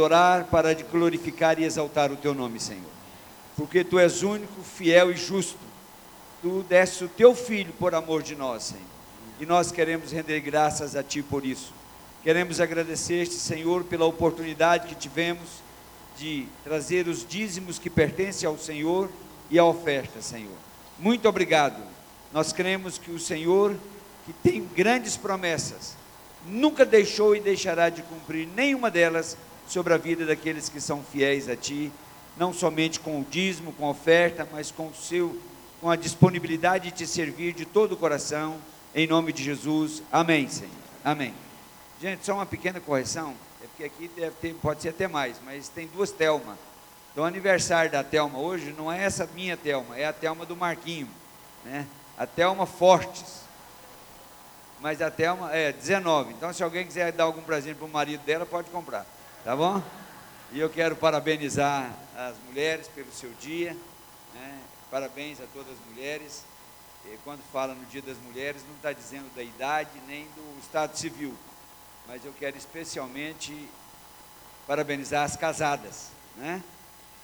adorar, para glorificar e exaltar o teu nome, Senhor. Porque tu és único, fiel e justo. Tu deste o teu filho por amor de nós, Senhor. E nós queremos render graças a ti por isso. Queremos agradecer-te, Senhor, pela oportunidade que tivemos de trazer os dízimos que pertencem ao Senhor e a oferta, Senhor. Muito obrigado. Nós cremos que o Senhor, que tem grandes promessas, nunca deixou e deixará de cumprir nenhuma delas sobre a vida daqueles que são fiéis a Ti, não somente com o dízimo, com a oferta, mas com o seu, com a disponibilidade de te servir de todo o coração, em nome de Jesus. Amém, Senhor. Amém. Gente, só uma pequena correção, é porque aqui deve ter, pode ser até mais, mas tem duas Telma. Então, o aniversário da Telma hoje não é essa minha Telma, é a Telma do Marquinho, né? A Telma Fortes. Mas a Telma é 19. Então, se alguém quiser dar algum presente para o marido dela, pode comprar. Tá bom? E eu quero parabenizar as mulheres pelo seu dia. Né? Parabéns a todas as mulheres. E quando fala no Dia das Mulheres, não está dizendo da idade nem do estado civil mas eu quero especialmente parabenizar as casadas, né?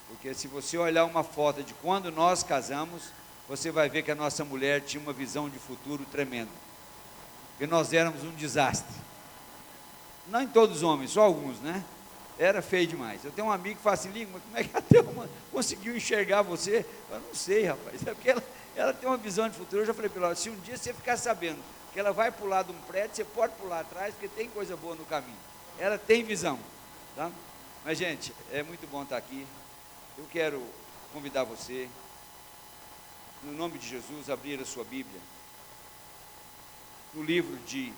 Porque se você olhar uma foto de quando nós casamos, você vai ver que a nossa mulher tinha uma visão de futuro tremenda. Que nós éramos um desastre. Não em todos os homens, só alguns, né? Era feio demais. Eu tenho um amigo que fala assim, Língua, como é que a Thelma conseguiu enxergar você? Eu não sei, rapaz. É porque ela, ela tem uma visão de futuro. Eu já falei para ela, se um dia você ficar sabendo que ela vai pular de um prédio, você pode pular atrás, porque tem coisa boa no caminho. Ela tem visão. Tá? Mas, gente, é muito bom estar aqui. Eu quero convidar você, no nome de Jesus, a abrir a sua Bíblia. No livro de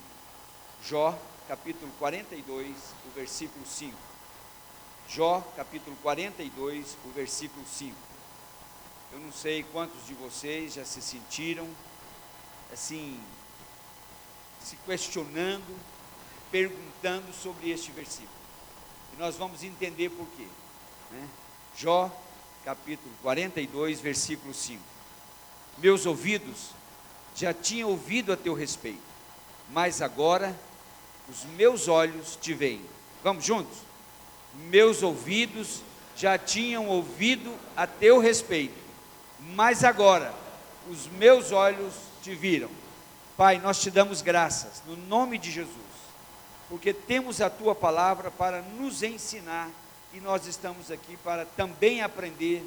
Jó, capítulo 42, o versículo 5. Jó, capítulo 42, o versículo 5. Eu não sei quantos de vocês já se sentiram assim se questionando, perguntando sobre este versículo. E nós vamos entender por quê. Né? Jó, capítulo 42, versículo 5. Meus ouvidos já tinham ouvido a teu respeito, mas agora os meus olhos te veem. Vamos juntos? Meus ouvidos já tinham ouvido a teu respeito, mas agora os meus olhos te viram. Pai, nós te damos graças, no nome de Jesus, porque temos a tua palavra para nos ensinar e nós estamos aqui para também aprender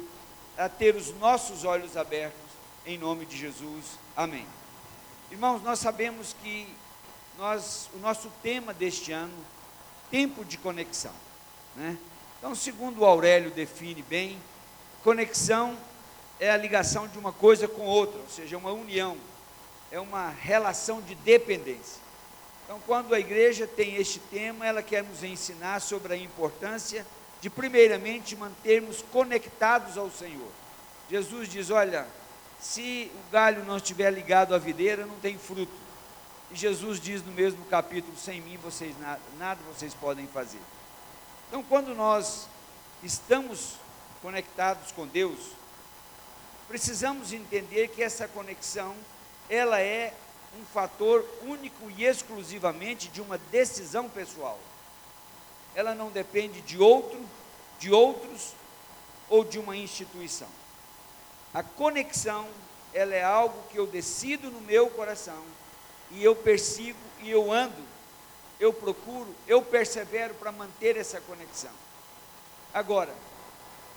a ter os nossos olhos abertos, em nome de Jesus. Amém. Irmãos, nós sabemos que nós, o nosso tema deste ano, tempo de conexão. Né? Então, segundo Aurélio define bem, conexão é a ligação de uma coisa com outra, ou seja, uma união é uma relação de dependência. Então, quando a igreja tem este tema, ela quer nos ensinar sobre a importância de, primeiramente, mantermos conectados ao Senhor. Jesus diz: Olha, se o galho não estiver ligado à videira, não tem fruto. E Jesus diz no mesmo capítulo: Sem mim vocês nada, nada vocês podem fazer. Então, quando nós estamos conectados com Deus, precisamos entender que essa conexão ela é um fator único e exclusivamente de uma decisão pessoal. Ela não depende de outro, de outros ou de uma instituição. A conexão, ela é algo que eu decido no meu coração e eu persigo e eu ando, eu procuro, eu persevero para manter essa conexão. Agora,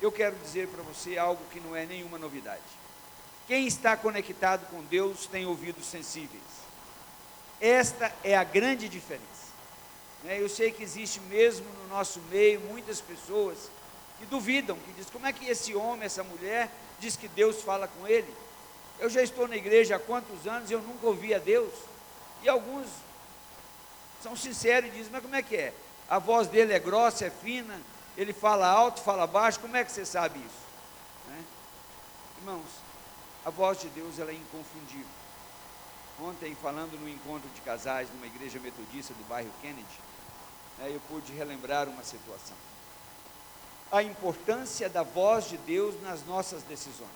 eu quero dizer para você algo que não é nenhuma novidade. Quem está conectado com Deus tem ouvidos sensíveis. Esta é a grande diferença. Né? Eu sei que existe mesmo no nosso meio muitas pessoas que duvidam, que dizem: como é que esse homem, essa mulher, diz que Deus fala com ele? Eu já estou na igreja há quantos anos e eu nunca ouvi a Deus. E alguns são sinceros e dizem: mas como é que é? A voz dele é grossa, é fina, ele fala alto, fala baixo, como é que você sabe isso? Né? Irmãos, a voz de Deus ela é inconfundível. Ontem, falando no encontro de casais numa igreja metodista do bairro Kennedy, né, eu pude relembrar uma situação. A importância da voz de Deus nas nossas decisões.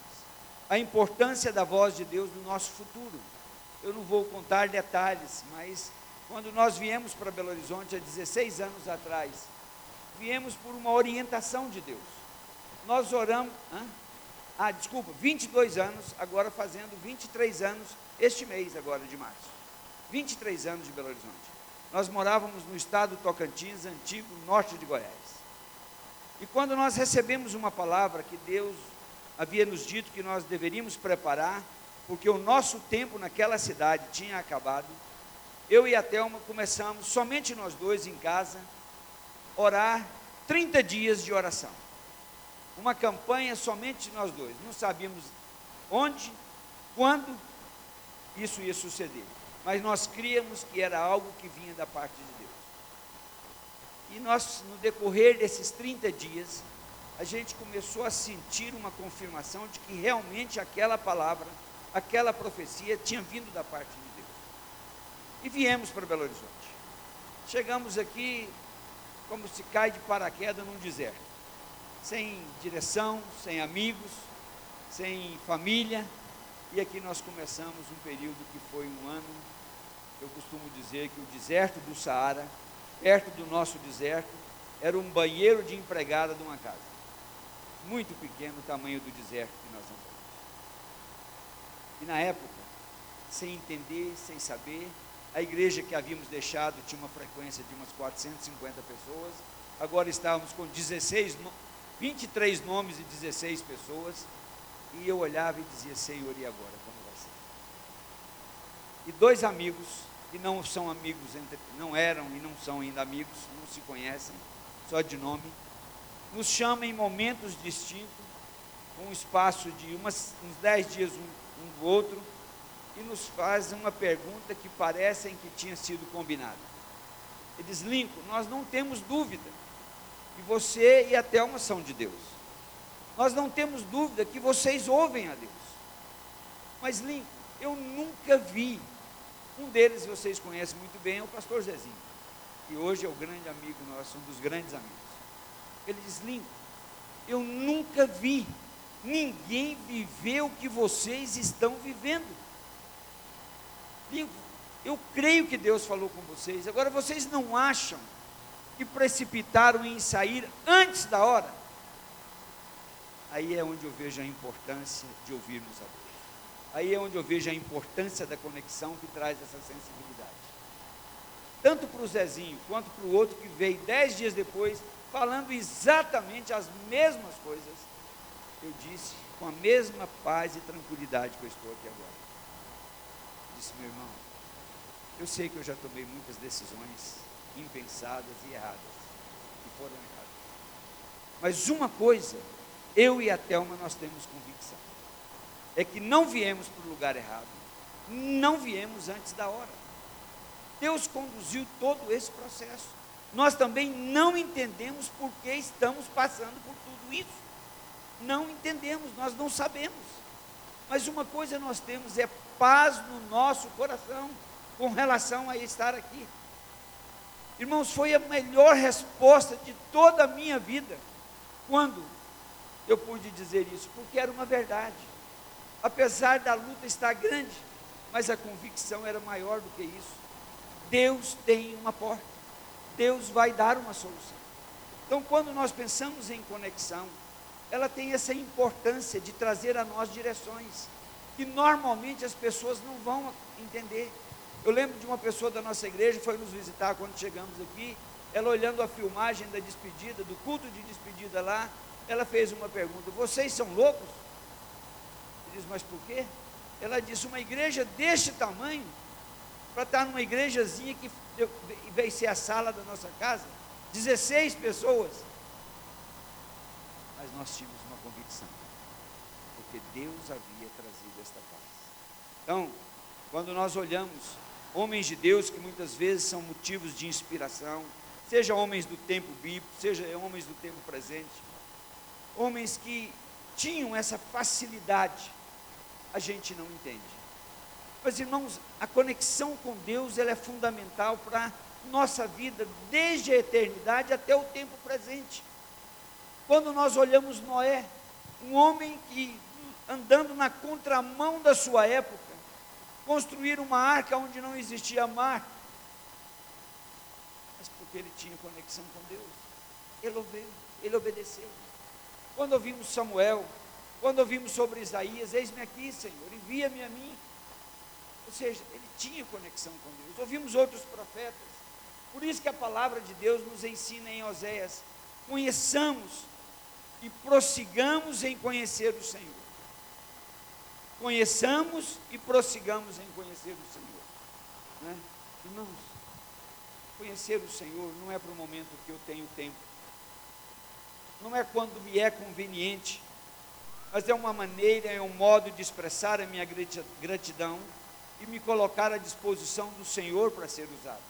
A importância da voz de Deus no nosso futuro. Eu não vou contar detalhes, mas quando nós viemos para Belo Horizonte há 16 anos atrás, viemos por uma orientação de Deus. Nós oramos, ah, desculpa, 22 anos, agora fazendo 23 anos este mês agora de março. 23 anos de Belo Horizonte. Nós morávamos no estado Tocantins, antigo norte de Goiás. E quando nós recebemos uma palavra que Deus havia nos dito que nós deveríamos preparar, porque o nosso tempo naquela cidade tinha acabado, eu e a Thelma começamos, somente nós dois em casa, orar 30 dias de oração. Uma campanha somente nós dois. Não sabíamos onde, quando isso ia suceder mas nós críamos que era algo que vinha da parte de Deus. E nós, no decorrer desses 30 dias, a gente começou a sentir uma confirmação de que realmente aquela palavra, aquela profecia tinha vindo da parte de Deus. E viemos para Belo Horizonte. Chegamos aqui como se cai de paraquedas num deserto, sem direção, sem amigos, sem família, e aqui nós começamos um período que foi um ano, eu costumo dizer que o deserto do Saara, perto do nosso deserto, era um banheiro de empregada de uma casa. Muito pequeno o tamanho do deserto que nós andamos. E na época, sem entender, sem saber, a igreja que havíamos deixado tinha uma frequência de umas 450 pessoas, agora estávamos com 16, 23 nomes e 16 pessoas, e eu olhava e dizia, Senhor, e agora, como vai ser? E dois amigos, que não são amigos, entre, não eram e não são ainda amigos, não se conhecem, só de nome, nos chamam em momentos distintos, um espaço de umas, uns dez dias um, um do outro, e nos faz uma pergunta que parecem que tinha sido combinada. Eles, Lincoln, nós não temos dúvida que você e a Thelma são de Deus. Nós não temos dúvida que vocês ouvem a Deus. Mas, Lincoln, eu nunca vi. Um deles vocês conhecem muito bem, é o pastor Zezinho, que hoje é o grande amigo nosso, um dos grandes amigos. Ele diz: Lincoln, eu nunca vi ninguém viver o que vocês estão vivendo. Eu creio que Deus falou com vocês. Agora, vocês não acham que precipitaram em sair antes da hora? aí é onde eu vejo a importância de ouvirmos a Deus. Aí é onde eu vejo a importância da conexão que traz essa sensibilidade. Tanto para o Zezinho quanto para o outro que veio dez dias depois, falando exatamente as mesmas coisas, eu disse com a mesma paz e tranquilidade que eu estou aqui agora. Disse, meu irmão, eu sei que eu já tomei muitas decisões impensadas e erradas, que foram erradas. Mas uma coisa eu e a Thelma nós temos convicção. É que não viemos para o lugar errado. Não viemos antes da hora. Deus conduziu todo esse processo. Nós também não entendemos por que estamos passando por tudo isso. Não entendemos, nós não sabemos. Mas uma coisa nós temos é paz no nosso coração com relação a estar aqui. Irmãos, foi a melhor resposta de toda a minha vida quando eu pude dizer isso, porque era uma verdade. Apesar da luta estar grande, mas a convicção era maior do que isso. Deus tem uma porta, Deus vai dar uma solução. Então, quando nós pensamos em conexão, ela tem essa importância de trazer a nós direções que normalmente as pessoas não vão entender. Eu lembro de uma pessoa da nossa igreja foi nos visitar quando chegamos aqui, ela olhando a filmagem da despedida, do culto de despedida lá, ela fez uma pergunta: Vocês são loucos? Ele diz: Mas por quê? Ela disse: Uma igreja deste tamanho, para estar numa igrejazinha que veio ser a sala da nossa casa, 16 pessoas. Mas nós tínhamos uma convicção, porque Deus havia trazido esta paz. Então, quando nós olhamos homens de Deus que muitas vezes são motivos de inspiração, seja homens do tempo bíblico, seja homens do tempo presente, homens que tinham essa facilidade, a gente não entende. Mas irmãos, a conexão com Deus ela é fundamental para nossa vida desde a eternidade até o tempo presente. Quando nós olhamos Noé, um homem que andando na contramão da sua época, construir uma arca onde não existia mar, mas porque ele tinha conexão com Deus. ele ouviu, ele obedeceu. Quando ouvimos Samuel, quando ouvimos sobre Isaías, eis-me aqui, Senhor, envia-me a mim. Ou seja, ele tinha conexão com Deus. Ouvimos outros profetas. Por isso que a palavra de Deus nos ensina em Oséias: conheçamos e prossigamos em conhecer o Senhor. Conheçamos e prossigamos em conhecer o Senhor. Né? Irmãos, conhecer o Senhor não é para o momento que eu tenho tempo, não é quando me é conveniente, mas é uma maneira, é um modo de expressar a minha gratidão e me colocar à disposição do Senhor para ser usado.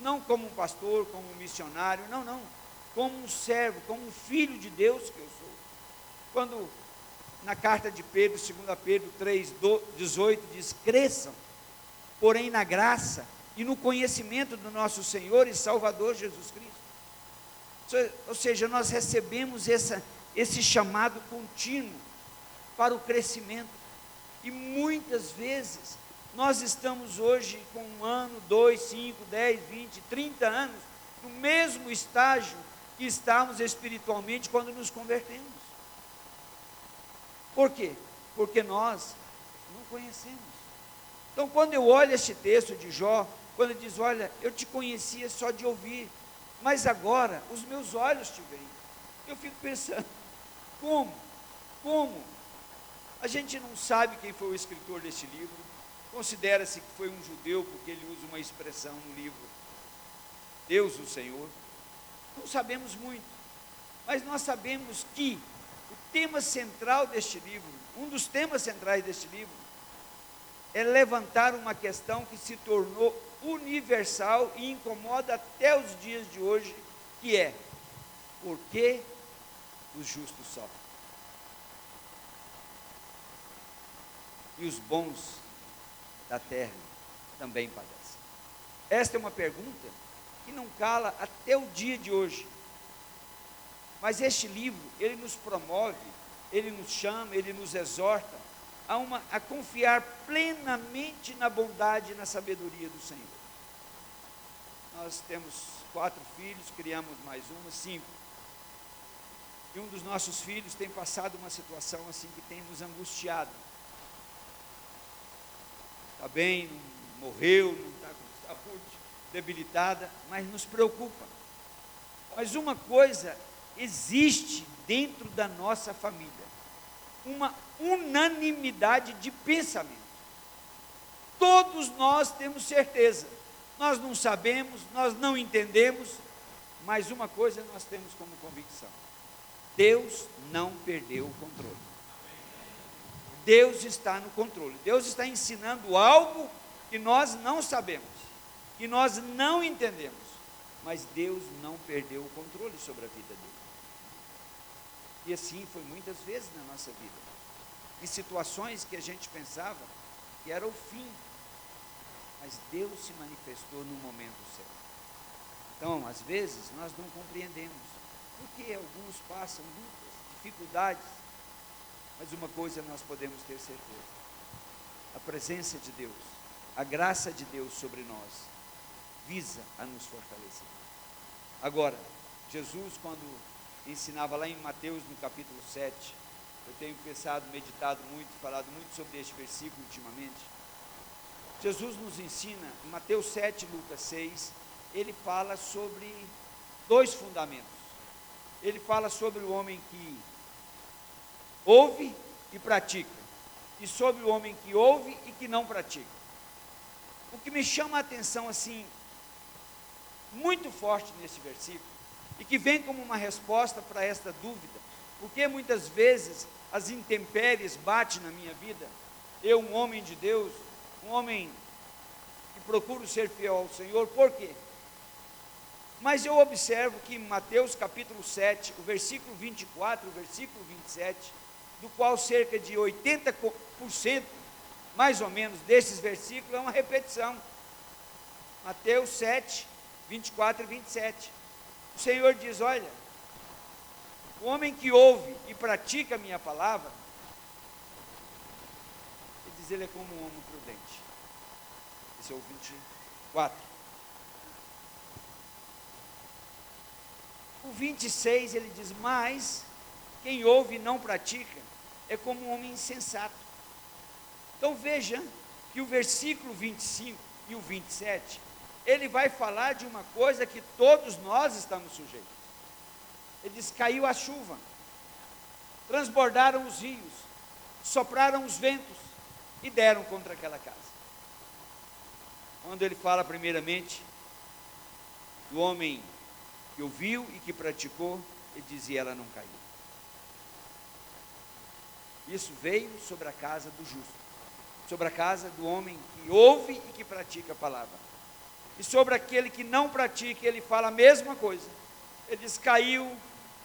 Não como um pastor, como um missionário, não, não. Como um servo, como um filho de Deus que eu sou. Quando na carta de Pedro, 2 Pedro 3, 18, diz: cresçam, porém na graça e no conhecimento do nosso Senhor e Salvador Jesus Cristo. Ou seja, nós recebemos essa, esse chamado contínuo para o crescimento. E muitas vezes nós estamos hoje com um ano, dois, cinco, dez, vinte, trinta anos, no mesmo estágio que estávamos espiritualmente quando nos convertemos. Por quê? Porque nós não conhecemos. Então, quando eu olho este texto de Jó, quando ele diz: Olha, eu te conhecia só de ouvir, mas agora os meus olhos te veem. Eu fico pensando: como? Como? A gente não sabe quem foi o escritor deste livro, considera-se que foi um judeu, porque ele usa uma expressão no livro, Deus o Senhor. Não sabemos muito, mas nós sabemos que o tema central deste livro, um dos temas centrais deste livro, é levantar uma questão que se tornou universal e incomoda até os dias de hoje, que é: por que os justos sofrem? E os bons da terra também padecem. Esta é uma pergunta que não cala até o dia de hoje. Mas este livro, ele nos promove, ele nos chama, ele nos exorta a, uma, a confiar plenamente na bondade e na sabedoria do Senhor. Nós temos quatro filhos, criamos mais uma, cinco. E um dos nossos filhos tem passado uma situação assim que tem nos angustiado. Está bem, não morreu, não está com saúde, debilitada, mas nos preocupa. Mas uma coisa existe dentro da nossa família: uma unanimidade de pensamento. Todos nós temos certeza. Nós não sabemos, nós não entendemos, mas uma coisa nós temos como convicção: Deus não perdeu o controle. Deus está no controle. Deus está ensinando algo que nós não sabemos, que nós não entendemos, mas Deus não perdeu o controle sobre a vida dele. E assim foi muitas vezes na nossa vida. Em situações que a gente pensava que era o fim, mas Deus se manifestou no momento certo. Então, às vezes, nós não compreendemos porque alguns passam lutas, dificuldades, mas uma coisa nós podemos ter certeza: a presença de Deus, a graça de Deus sobre nós, visa a nos fortalecer. Agora, Jesus, quando ensinava lá em Mateus, no capítulo 7, eu tenho pensado, meditado muito, falado muito sobre este versículo ultimamente. Jesus nos ensina, em Mateus 7, Lucas 6, ele fala sobre dois fundamentos. Ele fala sobre o homem que ouve e pratica, e sobre o homem que ouve e que não pratica. O que me chama a atenção, assim, muito forte nesse versículo, e que vem como uma resposta para esta dúvida, porque muitas vezes as intempéries batem na minha vida. Eu, um homem de Deus, um homem que procuro ser fiel ao Senhor, por quê? Mas eu observo que em Mateus capítulo 7, o versículo 24, o versículo 27, do qual cerca de 80%, mais ou menos, desses versículos é uma repetição. Mateus 7, 24 e 27. O Senhor diz: Olha, o homem que ouve e pratica a minha palavra, ele diz, ele é como um homem prudente. Esse é o 24. o 26 ele diz: Mas quem ouve e não pratica é como um homem insensato. Então veja que o versículo 25 e o 27, ele vai falar de uma coisa que todos nós estamos sujeitos. Ele diz: caiu a chuva, transbordaram os rios, sopraram os ventos e deram contra aquela casa. Quando ele fala, primeiramente, do homem que ouviu e que praticou, ele dizia: ela não caiu. Isso veio sobre a casa do justo, sobre a casa do homem que ouve e que pratica a palavra. E sobre aquele que não pratica, ele fala a mesma coisa. Ele diz: caiu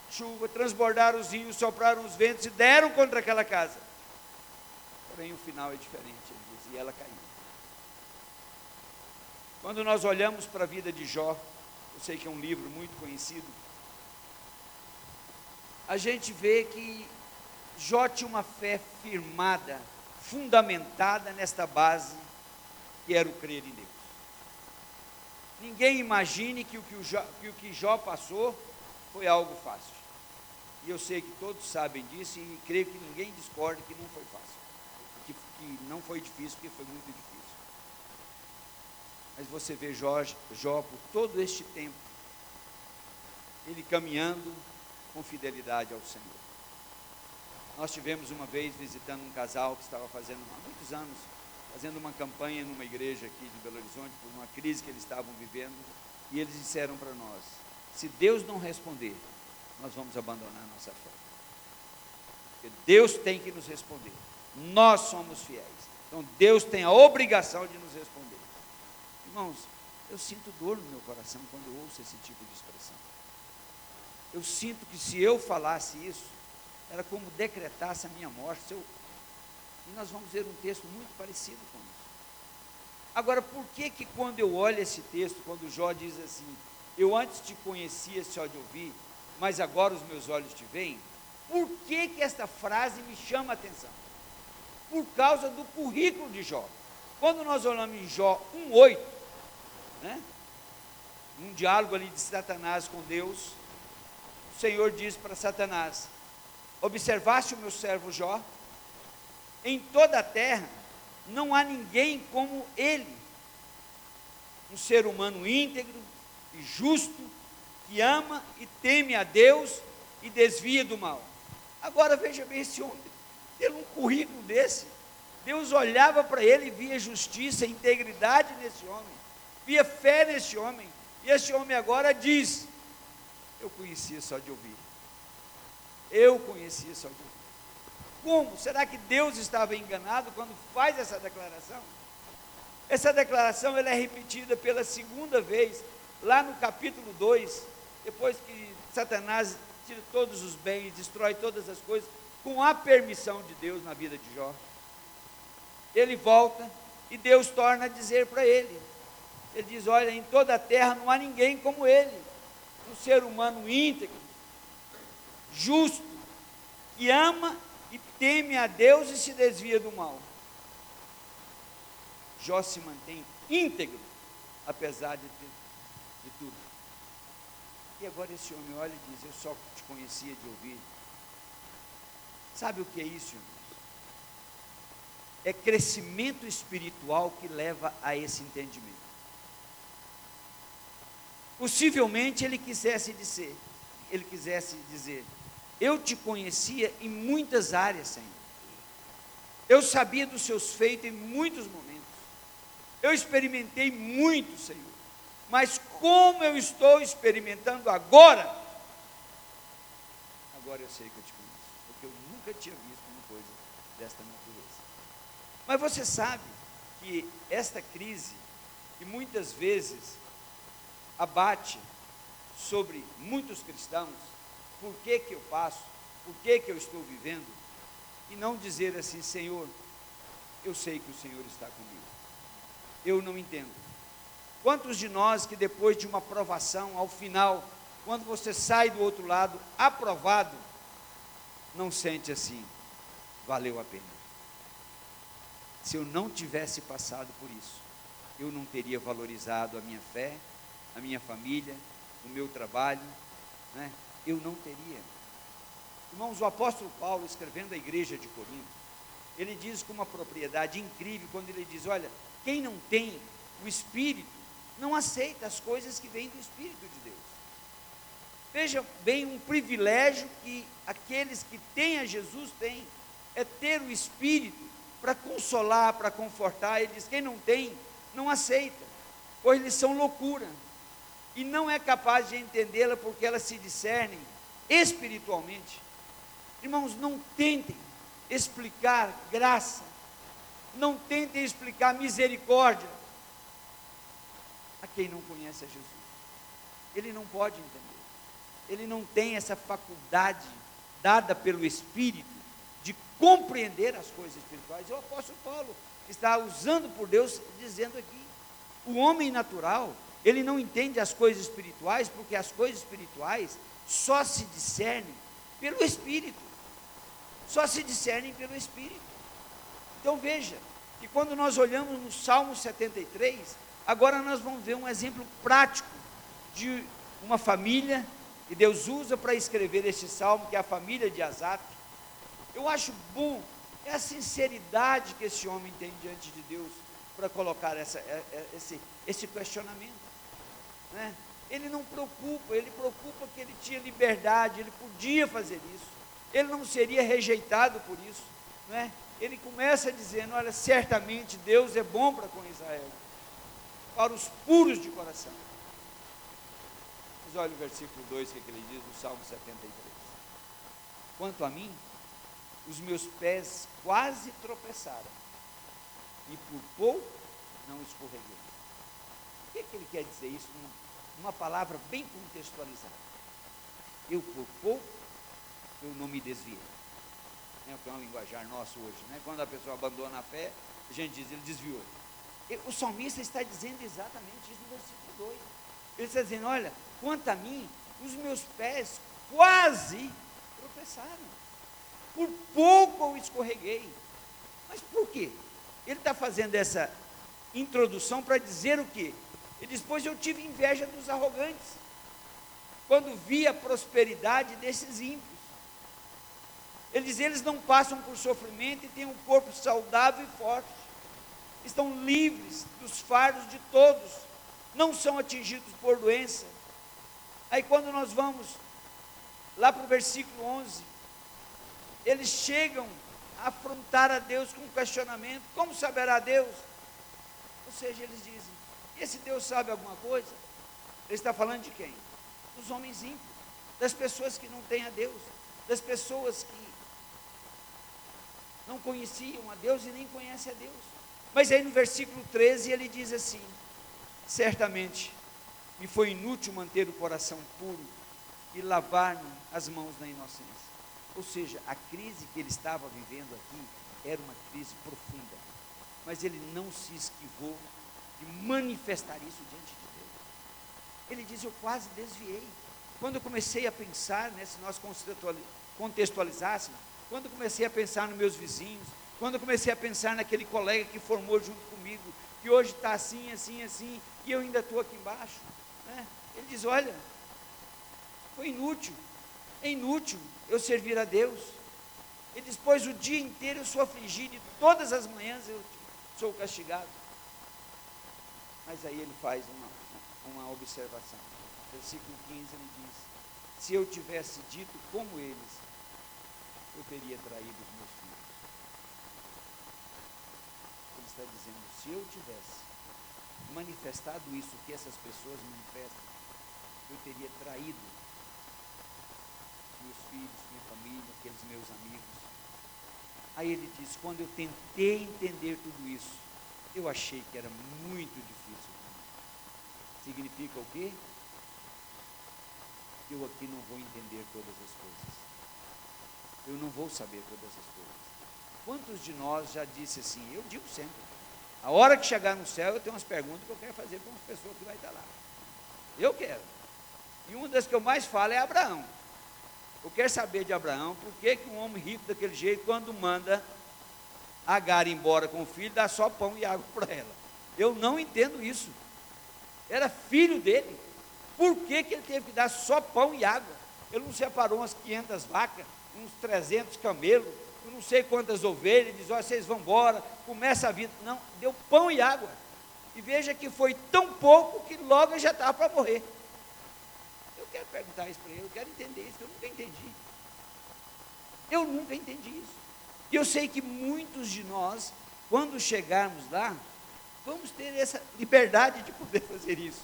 chuva, transbordaram os rios, sopraram os ventos e deram contra aquela casa. Porém, o final é diferente, ele diz, e ela caiu. Quando nós olhamos para a vida de Jó, eu sei que é um livro muito conhecido, a gente vê que Jó tinha uma fé firmada, fundamentada nesta base, que era o crer em Deus. Ninguém imagine que o que, o Jó, que o que Jó passou foi algo fácil. E eu sei que todos sabem disso e creio que ninguém discorda que não foi fácil. Que, que não foi difícil, porque foi muito difícil. Mas você vê Jó, Jó por todo este tempo, ele caminhando com fidelidade ao Senhor. Nós tivemos uma vez visitando um casal que estava fazendo há muitos anos, fazendo uma campanha numa igreja aqui de Belo Horizonte, por uma crise que eles estavam vivendo, e eles disseram para nós: se Deus não responder, nós vamos abandonar a nossa fé. Porque Deus tem que nos responder. Nós somos fiéis. Então Deus tem a obrigação de nos responder. Irmãos, eu sinto dor no meu coração quando eu ouço esse tipo de expressão. Eu sinto que se eu falasse isso, era como decretasse a minha morte. Eu... E nós vamos ver um texto muito parecido com isso. Agora, por que que quando eu olho esse texto, quando Jó diz assim, eu antes te conhecia só de ouvir, mas agora os meus olhos te veem, por que que esta frase me chama a atenção? Por causa do currículo de Jó. Quando nós olhamos em Jó 1,8, né? um diálogo ali de Satanás com Deus, o Senhor diz para Satanás: Observaste o meu servo Jó? Em toda a terra não há ninguém como ele, um ser humano íntegro e justo, que ama e teme a Deus e desvia do mal. Agora veja bem esse homem, ter um currículo desse, Deus olhava para ele e via justiça integridade nesse homem, via fé nesse homem, e esse homem agora diz: Eu conhecia só de ouvir. Eu conhecia só de ouvir. Como? Será que Deus estava enganado quando faz essa declaração? Essa declaração ela é repetida pela segunda vez, lá no capítulo 2, depois que Satanás tira todos os bens, destrói todas as coisas, com a permissão de Deus na vida de Jó. Ele volta e Deus torna a dizer para ele: Ele diz: Olha, em toda a terra não há ninguém como ele, um ser humano íntegro, justo, que ama e teme a Deus e se desvia do mal. Jó se mantém íntegro, apesar de, ter, de tudo. E agora esse homem olha e diz: Eu só te conhecia de ouvir. Sabe o que é isso, irmãos? É crescimento espiritual que leva a esse entendimento. Possivelmente ele quisesse dizer, ele quisesse dizer, eu te conhecia em muitas áreas, Senhor. Eu sabia dos seus feitos em muitos momentos. Eu experimentei muito, Senhor. Mas como eu estou experimentando agora, agora eu sei que eu te conheço, porque eu nunca tinha visto uma coisa desta natureza. Mas você sabe que esta crise, que muitas vezes abate sobre muitos cristãos, por que, que eu passo, por que, que eu estou vivendo, e não dizer assim, Senhor, eu sei que o Senhor está comigo. Eu não entendo. Quantos de nós que depois de uma provação, ao final, quando você sai do outro lado aprovado, não sente assim, valeu a pena. Se eu não tivesse passado por isso, eu não teria valorizado a minha fé, a minha família, o meu trabalho, né? Eu não teria. Irmãos, o apóstolo Paulo, escrevendo à igreja de Corinto, ele diz com uma propriedade incrível, quando ele diz: Olha, quem não tem o Espírito, não aceita as coisas que vêm do Espírito de Deus. Veja bem, um privilégio que aqueles que têm a Jesus têm, é ter o Espírito para consolar, para confortar. Ele diz: quem não tem, não aceita, pois eles são loucura, e não é capaz de entendê-la porque elas se discernem espiritualmente. Irmãos, não tentem explicar graça, não tentem explicar misericórdia a quem não conhece a Jesus. Ele não pode entender, ele não tem essa faculdade dada pelo Espírito de compreender as coisas espirituais. E o apóstolo Paulo está usando por Deus, dizendo aqui: o homem natural, ele não entende as coisas espirituais, porque as coisas espirituais só se discernem pelo Espírito só se discernem pelo Espírito. Então veja, que quando nós olhamos no Salmo 73, agora nós vamos ver um exemplo prático de uma família que Deus usa para escrever este salmo, que é a família de Asaf. Eu acho bom, é a sinceridade que esse homem tem diante de Deus para colocar essa, é, é, esse, esse questionamento. Né? Ele não preocupa, ele preocupa que ele tinha liberdade, ele podia fazer isso ele não seria rejeitado por isso, não é? Ele começa dizendo: Olha, certamente Deus é bom para com Israel, para os puros de coração. Mas olha o versículo 2 que, é que ele diz no Salmo 73. Quanto a mim, os meus pés quase tropeçaram, e por pouco não escorreguei. O que, é que ele quer dizer isso? Uma palavra bem contextualizada. Eu por pouco eu não me desviei. É o que é um linguajar nosso hoje. Né? Quando a pessoa abandona a fé, a gente diz, ele desviou. O salmista está dizendo exatamente isso no versículo 2. Ele está dizendo, olha, quanto a mim, os meus pés quase tropeçaram. Por pouco eu escorreguei. Mas por quê? Ele está fazendo essa introdução para dizer o quê? E depois eu tive inveja dos arrogantes. Quando vi a prosperidade desses ímpios. Ele diz: eles não passam por sofrimento e têm um corpo saudável e forte. Estão livres dos fardos de todos. Não são atingidos por doença. Aí quando nós vamos lá para o versículo 11, eles chegam a afrontar a Deus com um questionamento: como saberá Deus? Ou seja, eles dizem: esse Deus sabe alguma coisa? Ele está falando de quem? Dos homens ímpios, das pessoas que não têm a Deus, das pessoas que não conheciam a Deus e nem conhecem a Deus. Mas aí no versículo 13 ele diz assim: Certamente me foi inútil manter o coração puro e lavar-me as mãos na inocência. Ou seja, a crise que ele estava vivendo aqui era uma crise profunda. Mas ele não se esquivou de manifestar isso diante de Deus. Ele diz: Eu quase desviei. Quando eu comecei a pensar, né, se nós contextualizássemos, quando comecei a pensar nos meus vizinhos, quando comecei a pensar naquele colega que formou junto comigo, que hoje está assim, assim, assim, e eu ainda estou aqui embaixo. Né? Ele diz: Olha, foi inútil, é inútil eu servir a Deus. Ele diz: Pois o dia inteiro eu sou afligido e todas as manhãs eu sou castigado. Mas aí ele faz uma, uma observação. Versículo 15 ele diz: Se eu tivesse dito como eles, eu teria traído os meus filhos. Ele está dizendo: se eu tivesse manifestado isso que essas pessoas manifestam, eu teria traído meus filhos, minha família, aqueles meus amigos. Aí ele diz: quando eu tentei entender tudo isso, eu achei que era muito difícil. Significa o quê? Eu aqui não vou entender todas as coisas eu não vou saber todas as coisas. Quantos de nós já disse assim? Eu digo sempre. A hora que chegar no céu, eu tenho umas perguntas que eu quero fazer para uma pessoa que vai estar lá. Eu quero. E uma das que eu mais falo é Abraão. Eu quero saber de Abraão por que, que um homem rico daquele jeito, quando manda Agar embora com o filho, dá só pão e água para ela. Eu não entendo isso. Era filho dele. Por que, que ele teve que dar só pão e água? Ele não separou umas 500 vacas, uns 300 camelos, não sei quantas ovelhas, diz, olha, vocês vão embora, começa a vida. Não, deu pão e água. E veja que foi tão pouco que logo ele já estava para morrer. Eu quero perguntar isso para ele, eu quero entender isso, eu nunca entendi. Eu nunca entendi isso. E eu sei que muitos de nós, quando chegarmos lá, vamos ter essa liberdade de poder fazer isso.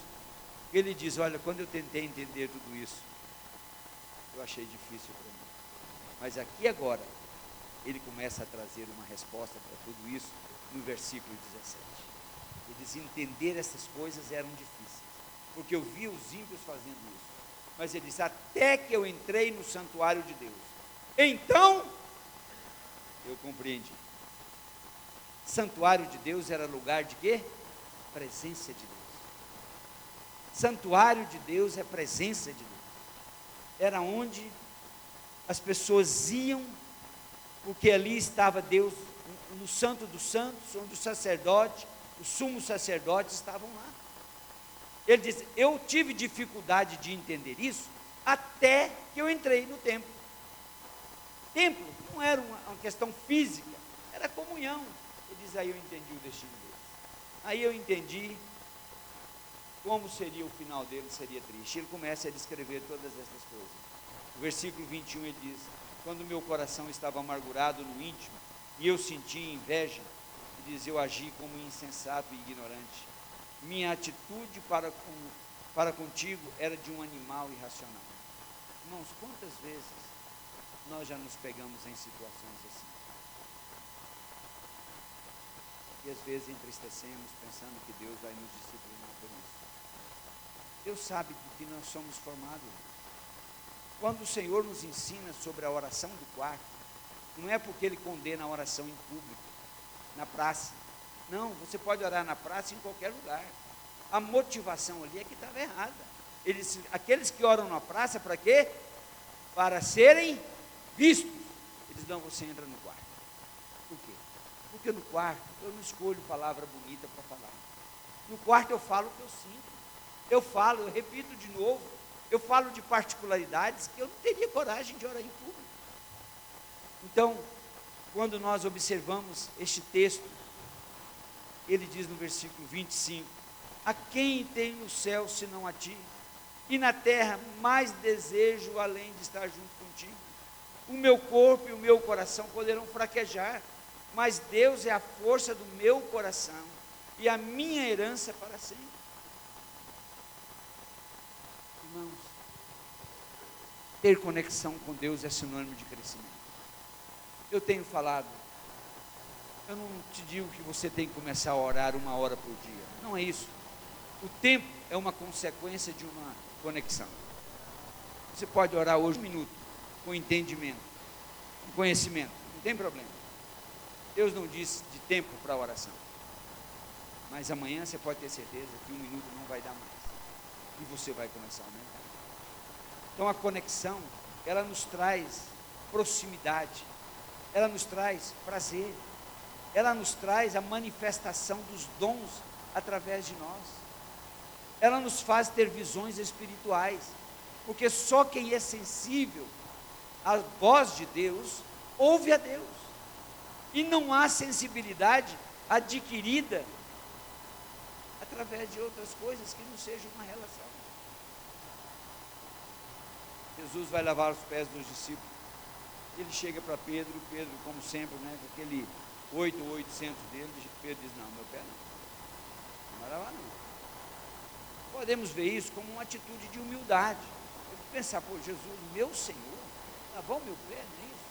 Ele diz: Olha, quando eu tentei entender tudo isso, eu achei difícil para mim. Mas aqui agora, ele começa a trazer uma resposta para tudo isso no versículo 17. Ele diz: Entender essas coisas eram difíceis, porque eu vi os ímpios fazendo isso. Mas ele diz: Até que eu entrei no santuário de Deus, então eu compreendi. Santuário de Deus era lugar de quê? Presença de Deus. Santuário de Deus é presença de Deus. Era onde as pessoas iam, porque ali estava Deus no Santo dos Santos, onde o sacerdote, os sumos sacerdotes estavam lá. Ele diz: Eu tive dificuldade de entender isso até que eu entrei no templo. Templo não era uma, uma questão física, era comunhão. Ele diz: Aí eu entendi o destino dele. Aí eu entendi como seria o final dele, seria triste. Ele começa a descrever todas essas coisas. O versículo 21 ele diz: Quando meu coração estava amargurado no íntimo, e eu sentia inveja, ele diz: Eu agi como insensato e ignorante. Minha atitude para, com, para contigo era de um animal irracional. Irmãos, quantas vezes nós já nos pegamos em situações assim? E às vezes entristecemos pensando que Deus vai nos disciplinar por isso. Deus sabe do que nós somos formados. Quando o Senhor nos ensina sobre a oração do quarto, não é porque Ele condena a oração em público, na praça. Não, você pode orar na praça em qualquer lugar. A motivação ali é que estava errada. Eles, aqueles que oram na praça, para quê? Para serem vistos. Eles não, você entra no quarto. Por quê? Porque no quarto eu não escolho palavra bonita para falar. No quarto eu falo o que eu sinto. Eu falo, eu repito de novo, eu falo de particularidades que eu não teria coragem de orar em público. Então, quando nós observamos este texto, ele diz no versículo 25: A quem tem no céu senão a ti? E na terra mais desejo além de estar junto contigo. O meu corpo e o meu coração poderão fraquejar, mas Deus é a força do meu coração e a minha herança para sempre. Irmãos, ter conexão com Deus é sinônimo de crescimento. Eu tenho falado, eu não te digo que você tem que começar a orar uma hora por dia. Não é isso. O tempo é uma consequência de uma conexão. Você pode orar hoje um minuto, com entendimento, com conhecimento, não tem problema. Deus não disse de tempo para oração. Mas amanhã você pode ter certeza que um minuto não vai dar mais e você vai começar a aumentar. Então a conexão, ela nos traz proximidade, ela nos traz prazer, ela nos traz a manifestação dos dons através de nós. Ela nos faz ter visões espirituais, porque só quem é sensível à voz de Deus ouve a Deus. E não há sensibilidade adquirida através de outras coisas que não sejam uma relação. Jesus vai lavar os pés dos discípulos. Ele chega para Pedro, Pedro, como sempre, né, com aquele 8 ou 800 dele, Pedro diz, não, meu pé não. Não vai lavar não. Podemos ver isso como uma atitude de humildade. Pensar, pô, Jesus, meu Senhor, lavar o meu pé, é isso?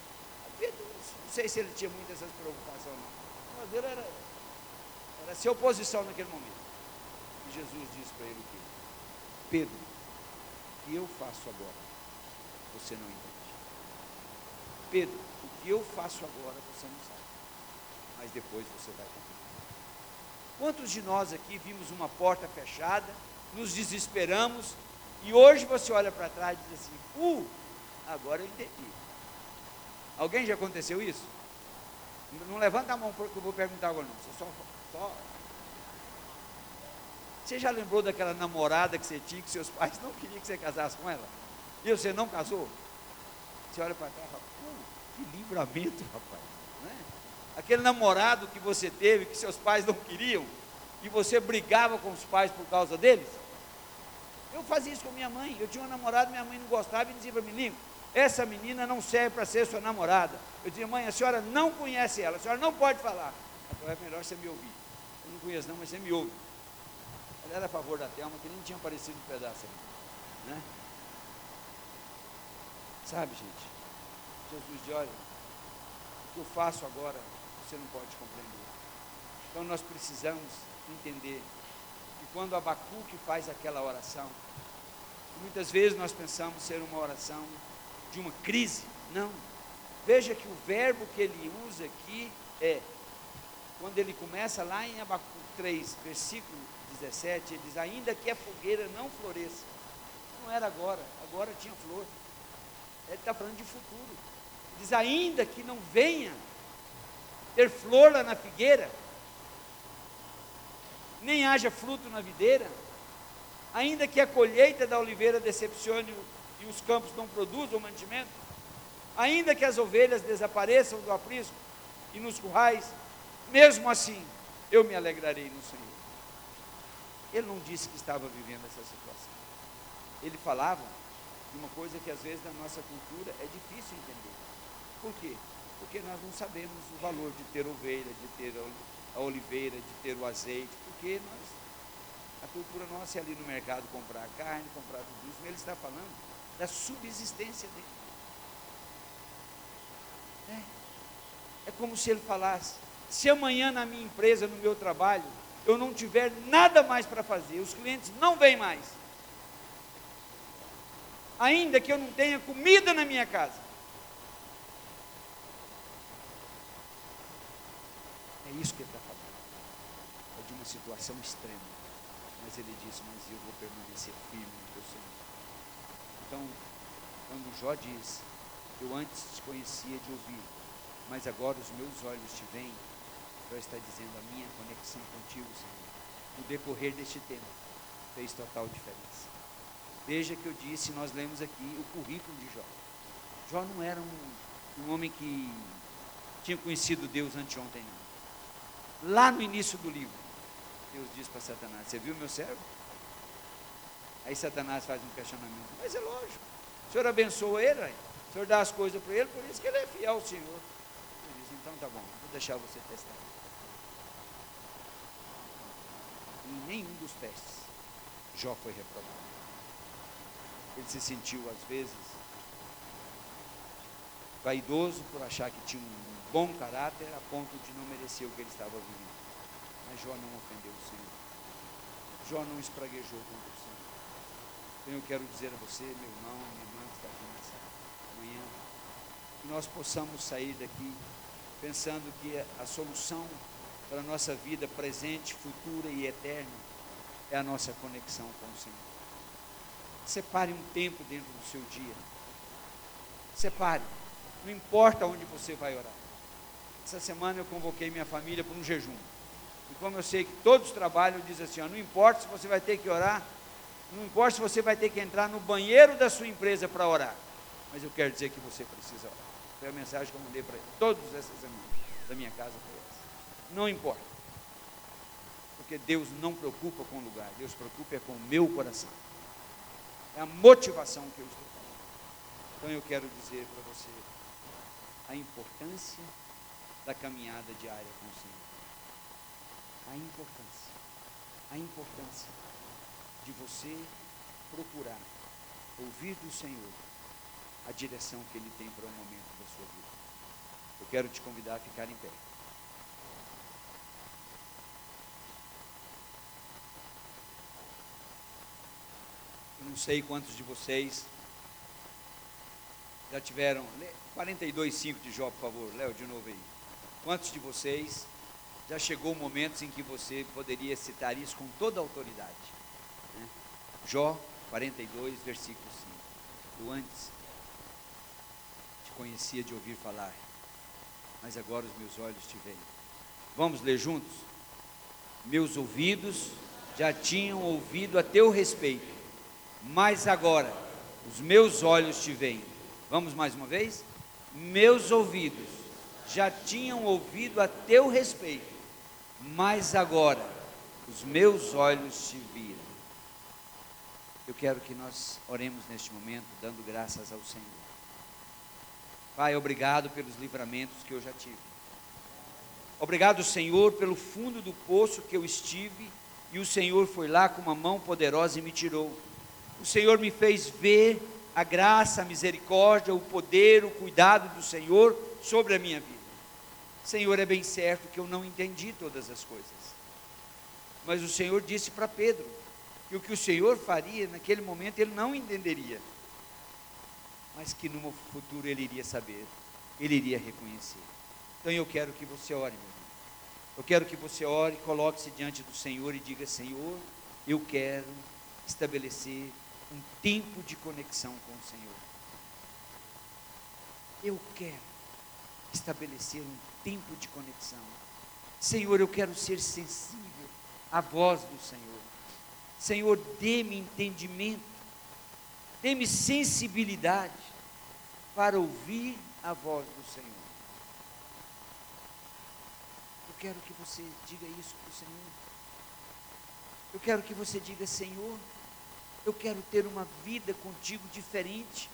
Pedro, não sei se ele tinha muita essa preocupação, não. Mas dele era, era ser oposição naquele momento. Jesus disse para ele o quê? Pedro, o que eu faço agora? Você não entende. Pedro, o que eu faço agora você não sabe. Mas depois você vai compreender. Quantos de nós aqui vimos uma porta fechada, nos desesperamos, e hoje você olha para trás e diz assim, uh, agora eu entendi. Alguém já aconteceu isso? Não levanta a mão porque eu vou perguntar agora não. Só, só Você já lembrou daquela namorada que você tinha, que seus pais não queriam que você casasse com ela? E você não casou? Você olha para cá e fala, que livramento, rapaz. Né? Aquele namorado que você teve, que seus pais não queriam, e você brigava com os pais por causa deles. Eu fazia isso com minha mãe. Eu tinha uma namorada, minha mãe não gostava e dizia para mim, essa menina não serve para ser sua namorada. Eu dizia, mãe, a senhora não conhece ela, a senhora não pode falar. Então é melhor você me ouvir. Eu não conheço não, mas você me ouve. Ela era a favor da Thelma, que nem tinha aparecido um pedaço ali. Né? Sabe, gente? Jesus diz, olha, o que eu faço agora, você não pode compreender. Então nós precisamos entender que quando Abacuque faz aquela oração, muitas vezes nós pensamos ser uma oração de uma crise. Não. Veja que o verbo que ele usa aqui é, quando ele começa lá em Abacuque 3, versículo 17, ele diz: Ainda que a fogueira não floresça. Não era agora, agora tinha flor. Ele está falando de futuro. Ele diz: Ainda que não venha ter flor lá na figueira, nem haja fruto na videira, ainda que a colheita da oliveira decepcione e os campos não produzam mantimento, ainda que as ovelhas desapareçam do aprisco e nos currais, mesmo assim eu me alegrarei no Senhor. Ele não disse que estava vivendo essa situação. Ele falava de uma coisa que às vezes na nossa cultura é difícil entender. Por quê? Porque nós não sabemos o valor de ter ovelha, de ter a oliveira, de ter o azeite, porque nós, a cultura nossa é ali no mercado comprar carne, comprar tudo isso, mas ele está falando da subsistência dele. É, é como se ele falasse: se amanhã na minha empresa, no meu trabalho, eu não tiver nada mais para fazer, os clientes não vêm mais, ainda que eu não tenha comida na minha casa, é isso que ele está falando, é de uma situação extrema, mas ele disse: Mas eu vou permanecer firme no teu Senhor. Então, quando Jó diz: Eu antes te conhecia de ouvir, mas agora os meus olhos te veem, Jó está dizendo: A minha conexão contigo, Senhor, no decorrer deste tempo, fez total diferença. Veja que eu disse, nós lemos aqui o currículo de Jó. Jó não era um, um homem que tinha conhecido Deus anteontem, não. Lá no início do livro, Deus diz para Satanás: Você viu meu servo? Aí Satanás faz um questionamento: Mas é lógico, o senhor abençoa ele, aí. o senhor dá as coisas para ele, por isso que ele é fiel ao Senhor. Ele diz: Então tá bom, vou deixar você testar. Em nenhum dos testes, Jó foi reprovado. Ele se sentiu, às vezes, vaidoso por achar que tinha um bom caráter a ponto de não merecer o que ele estava vivendo. Mas Jó não ofendeu o Senhor. Jó não espraguejou contra o Senhor. Então eu quero dizer a você, meu irmão, minha irmã que está aqui nessa manhã, que nós possamos sair daqui pensando que a solução para a nossa vida presente, futura e eterna é a nossa conexão com o Senhor. Separe um tempo dentro do seu dia. Separe. Não importa onde você vai orar. Essa semana eu convoquei minha família para um jejum. E como eu sei que todos trabalham, diz assim: ó, não importa se você vai ter que orar, não importa se você vai ter que entrar no banheiro da sua empresa para orar, mas eu quero dizer que você precisa orar. Foi a mensagem que eu mandei para todos essas semanas, da minha casa. Não importa, porque Deus não preocupa com o lugar, Deus preocupa é com o meu coração. É a motivação que eu estou falando. Então eu quero dizer para você a importância da caminhada diária com o Senhor a importância, a importância de você procurar ouvir do Senhor a direção que Ele tem para o momento da sua vida. Eu quero te convidar a ficar em pé. Eu não sei quantos de vocês já tiveram. 42,5 de Jó, por favor. Léo, de novo aí. Quantos de vocês já chegou momentos em que você poderia citar isso com toda autoridade. Jó 42, versículo 5. Eu antes te conhecia de ouvir falar, mas agora os meus olhos te veem. Vamos ler juntos? Meus ouvidos já tinham ouvido a teu respeito, mas agora os meus olhos te veem. Vamos mais uma vez? Meus ouvidos já tinham ouvido a teu respeito, mas agora os meus olhos te viram. Eu quero que nós oremos neste momento, dando graças ao Senhor. Pai, obrigado pelos livramentos que eu já tive. Obrigado, Senhor, pelo fundo do poço que eu estive e o Senhor foi lá com uma mão poderosa e me tirou. O Senhor me fez ver a graça, a misericórdia, o poder, o cuidado do Senhor sobre a minha vida. Senhor, é bem certo que eu não entendi todas as coisas. Mas o Senhor disse para Pedro que o que o Senhor faria naquele momento ele não entenderia. Mas que no futuro ele iria saber, ele iria reconhecer. Então eu quero que você ore, meu irmão. Eu quero que você ore, coloque-se diante do Senhor e diga: Senhor, eu quero estabelecer um tempo de conexão com o Senhor. Eu quero estabelecer um tempo de conexão. Senhor, eu quero ser sensível à voz do Senhor. Senhor, dê-me entendimento, dê-me sensibilidade para ouvir a voz do Senhor. Eu quero que você diga isso para o Senhor. Eu quero que você diga, Senhor, eu quero ter uma vida contigo diferente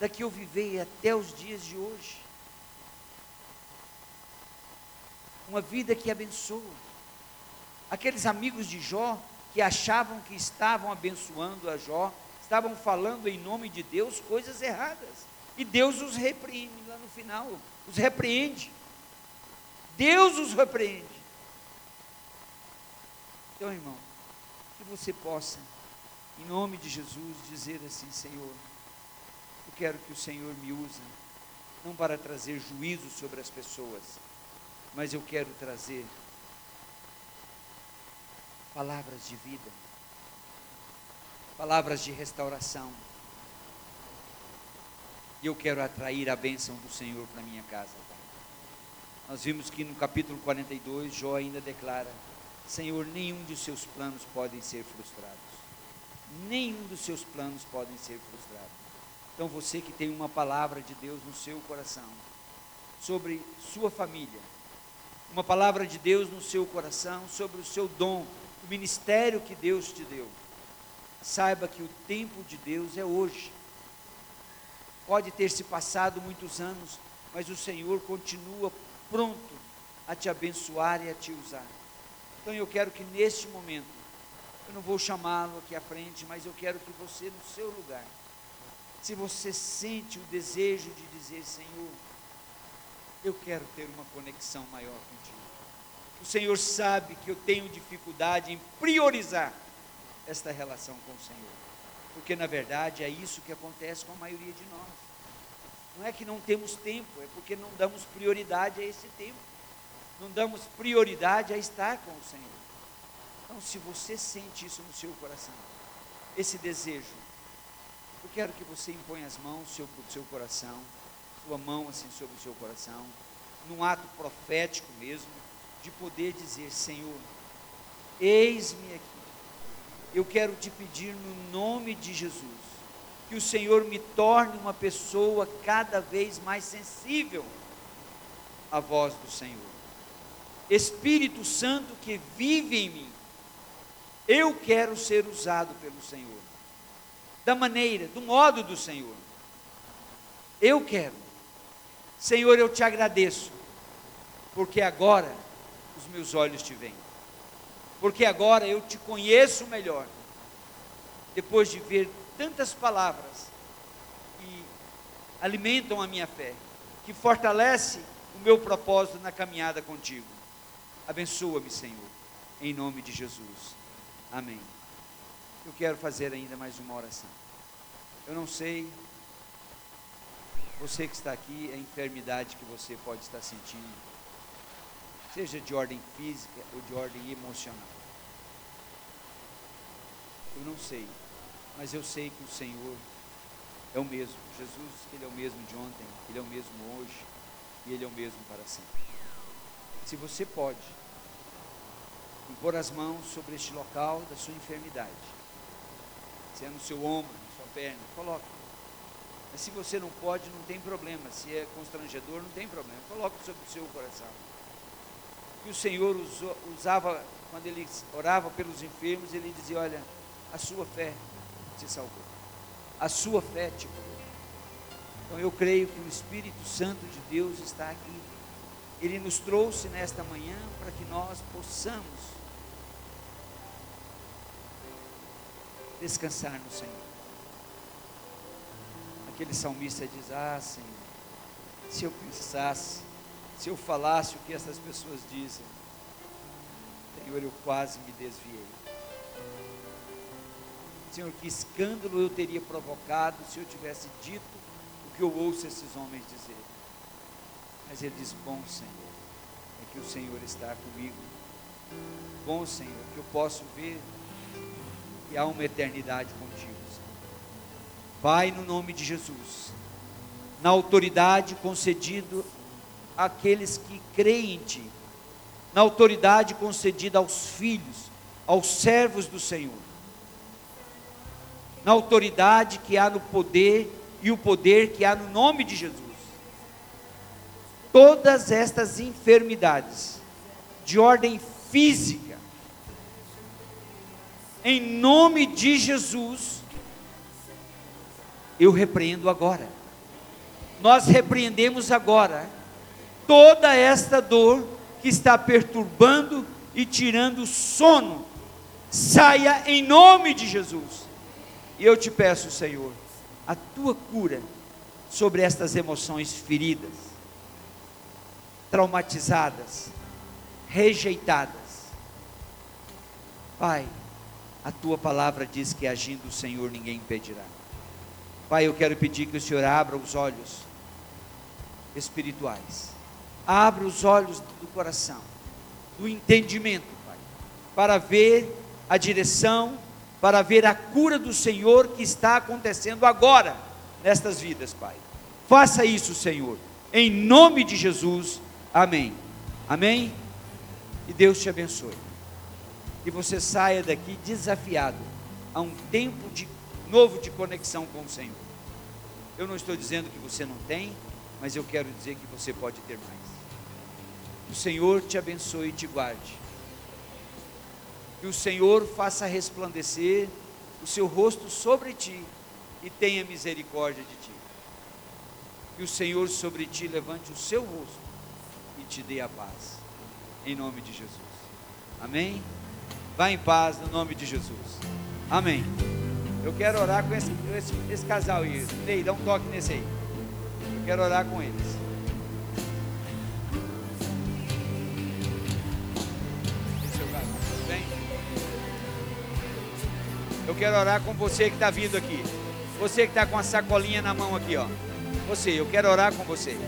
da que eu vivei até os dias de hoje. Uma vida que abençoa. Aqueles amigos de Jó que achavam que estavam abençoando a Jó, estavam falando em nome de Deus coisas erradas. E Deus os repreende lá no final, os repreende. Deus os repreende. Então, irmão, que você possa em nome de Jesus, dizer assim: Senhor, eu quero que o Senhor me use, não para trazer juízo sobre as pessoas, mas eu quero trazer palavras de vida, palavras de restauração. E eu quero atrair a bênção do Senhor para minha casa. Nós vimos que no capítulo 42, Jó ainda declara: Senhor, nenhum de seus planos podem ser frustrados nenhum dos seus planos podem ser frustrados. Então você que tem uma palavra de Deus no seu coração, sobre sua família, uma palavra de Deus no seu coração, sobre o seu dom, o ministério que Deus te deu, saiba que o tempo de Deus é hoje. Pode ter se passado muitos anos, mas o Senhor continua pronto a te abençoar e a te usar. Então eu quero que neste momento eu não vou chamá-lo aqui à frente, mas eu quero que você, no seu lugar, se você sente o desejo de dizer, Senhor, eu quero ter uma conexão maior contigo. O Senhor sabe que eu tenho dificuldade em priorizar esta relação com o Senhor. Porque na verdade é isso que acontece com a maioria de nós. Não é que não temos tempo, é porque não damos prioridade a esse tempo. Não damos prioridade a estar com o Senhor. Então, se você sente isso no seu coração, esse desejo, eu quero que você imponha as mãos sobre o seu coração, sua mão assim sobre o seu coração, num ato profético mesmo, de poder dizer: Senhor, eis-me aqui. Eu quero te pedir no nome de Jesus, que o Senhor me torne uma pessoa cada vez mais sensível à voz do Senhor. Espírito Santo que vive em mim, eu quero ser usado pelo Senhor, da maneira, do modo do Senhor. Eu quero. Senhor, eu te agradeço, porque agora os meus olhos te veem, porque agora eu te conheço melhor, depois de ver tantas palavras que alimentam a minha fé, que fortalece o meu propósito na caminhada contigo. Abençoa-me, Senhor, em nome de Jesus. Amém. Eu quero fazer ainda mais uma oração. Eu não sei, você que está aqui, a enfermidade que você pode estar sentindo, seja de ordem física ou de ordem emocional. Eu não sei, mas eu sei que o Senhor é o mesmo. Jesus, Ele é o mesmo de ontem, Ele é o mesmo hoje e Ele é o mesmo para sempre. Se você pode, impor as mãos sobre este local da sua enfermidade. Se é no seu ombro, na sua perna, coloque. Mas se você não pode, não tem problema. Se é constrangedor, não tem problema. Coloque sobre o seu coração. Que o Senhor usava, quando ele orava pelos enfermos, ele dizia: Olha, a sua fé te salvou. A sua fé te curou. Então eu creio que o Espírito Santo de Deus está aqui. Ele nos trouxe nesta manhã para que nós possamos descansar no Senhor. Aquele salmista diz: Ah, Senhor, se eu pensasse, se eu falasse o que essas pessoas dizem, Senhor, eu quase me desviei. Senhor, que escândalo eu teria provocado se eu tivesse dito o que eu ouço esses homens dizer. Mas ele diz: Bom Senhor, é que o Senhor está comigo. Bom Senhor, que eu posso ver que há uma eternidade contigo. Senhor. Pai, no nome de Jesus, na autoridade concedido àqueles que creem em Ti, na autoridade concedida aos filhos, aos servos do Senhor, na autoridade que há no poder e o poder que há no nome de Jesus. Todas estas enfermidades de ordem física, em nome de Jesus, eu repreendo agora. Nós repreendemos agora toda esta dor que está perturbando e tirando o sono. Saia em nome de Jesus. E eu te peço, Senhor, a tua cura sobre estas emoções feridas, traumatizadas, rejeitadas. Pai, a tua palavra diz que agindo o Senhor ninguém impedirá. Pai, eu quero pedir que o Senhor abra os olhos espirituais, abra os olhos do coração, do entendimento, Pai, para ver a direção para ver a cura do Senhor que está acontecendo agora nestas vidas, Pai. Faça isso, Senhor, em nome de Jesus. Amém. Amém. E Deus te abençoe. Que você saia daqui desafiado a um tempo de novo de conexão com o Senhor. Eu não estou dizendo que você não tem, mas eu quero dizer que você pode ter mais. O Senhor te abençoe e te guarde que o Senhor faça resplandecer o seu rosto sobre ti e tenha misericórdia de ti. Que o Senhor sobre ti levante o seu rosto e te dê a paz. Em nome de Jesus. Amém? Vá em paz no nome de Jesus. Amém. Eu quero orar com esse, esse, esse casal aí. Ney, dá um toque nesse aí. Quero orar com eles. Eu quero orar com você que está vindo aqui. Você que está com a sacolinha na mão aqui, ó. Você, eu quero orar com você.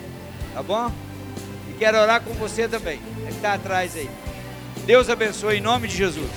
Tá bom? E quero orar com você também. É que está atrás aí. Deus abençoe em nome de Jesus.